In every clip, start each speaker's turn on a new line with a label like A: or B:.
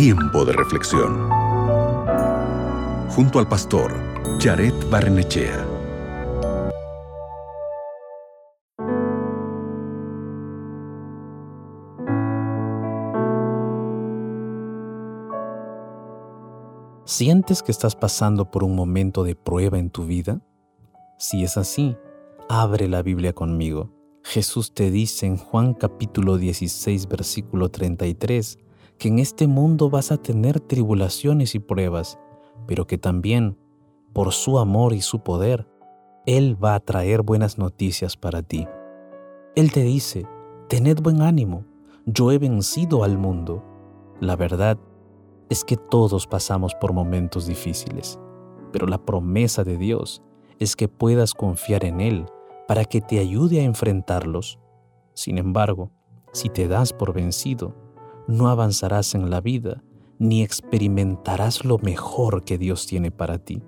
A: Tiempo de reflexión. Junto al pastor Jared Barnechea.
B: ¿Sientes que estás pasando por un momento de prueba en tu vida? Si es así, abre la Biblia conmigo. Jesús te dice en Juan capítulo 16 versículo 33 que en este mundo vas a tener tribulaciones y pruebas, pero que también, por su amor y su poder, Él va a traer buenas noticias para ti. Él te dice, tened buen ánimo, yo he vencido al mundo. La verdad es que todos pasamos por momentos difíciles, pero la promesa de Dios es que puedas confiar en Él para que te ayude a enfrentarlos. Sin embargo, si te das por vencido, no avanzarás en la vida ni experimentarás lo mejor que Dios tiene para ti.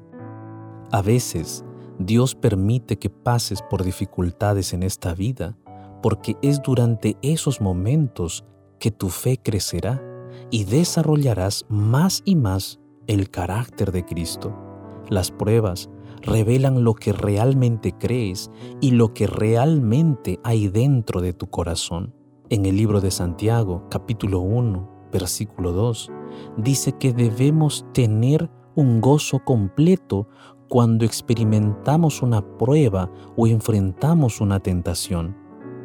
B: A veces, Dios permite que pases por dificultades en esta vida porque es durante esos momentos que tu fe crecerá y desarrollarás más y más el carácter de Cristo. Las pruebas revelan lo que realmente crees y lo que realmente hay dentro de tu corazón. En el libro de Santiago, capítulo 1, versículo 2, dice que debemos tener un gozo completo cuando experimentamos una prueba o enfrentamos una tentación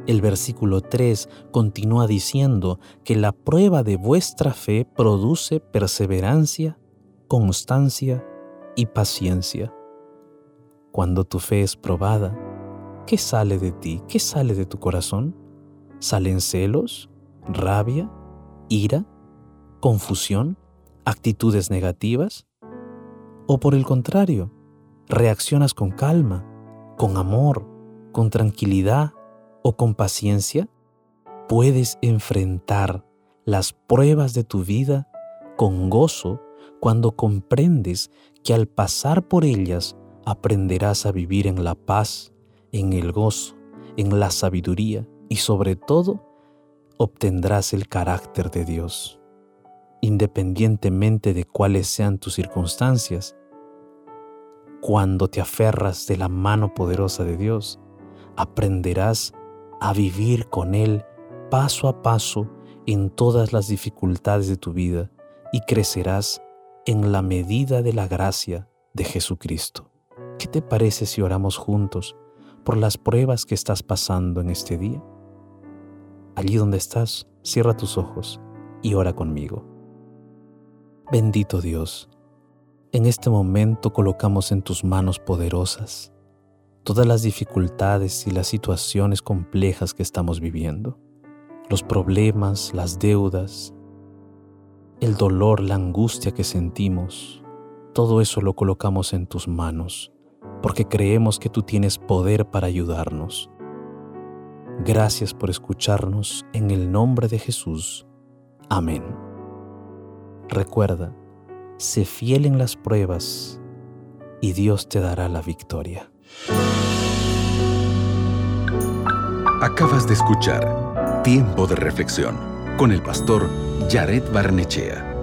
B: el versículo 3 continúa diciendo que la prueba de vuestra fe produce perseverancia, constancia y paciencia. Cuando tu fe es probada, ¿qué sale de ti? ¿Qué sale de tu corazón? ¿Salen celos, rabia, ira, confusión, actitudes negativas? ¿O por el contrario, reaccionas con calma, con amor, con tranquilidad, o con paciencia, puedes enfrentar las pruebas de tu vida con gozo cuando comprendes que al pasar por ellas aprenderás a vivir en la paz, en el gozo, en la sabiduría y sobre todo obtendrás el carácter de Dios. Independientemente de cuáles sean tus circunstancias, cuando te aferras de la mano poderosa de Dios, aprenderás a vivir con Él paso a paso en todas las dificultades de tu vida y crecerás en la medida de la gracia de Jesucristo. ¿Qué te parece si oramos juntos por las pruebas que estás pasando en este día? Allí donde estás, cierra tus ojos y ora conmigo. Bendito Dios, en este momento colocamos en tus manos poderosas todas las dificultades y las situaciones complejas que estamos viviendo, los problemas, las deudas, el dolor, la angustia que sentimos, todo eso lo colocamos en tus manos, porque creemos que tú tienes poder para ayudarnos. Gracias por escucharnos en el nombre de Jesús. Amén. Recuerda, sé fiel en las pruebas y Dios te dará la victoria.
A: Acabas de escuchar Tiempo de Reflexión con el pastor Jared Barnechea.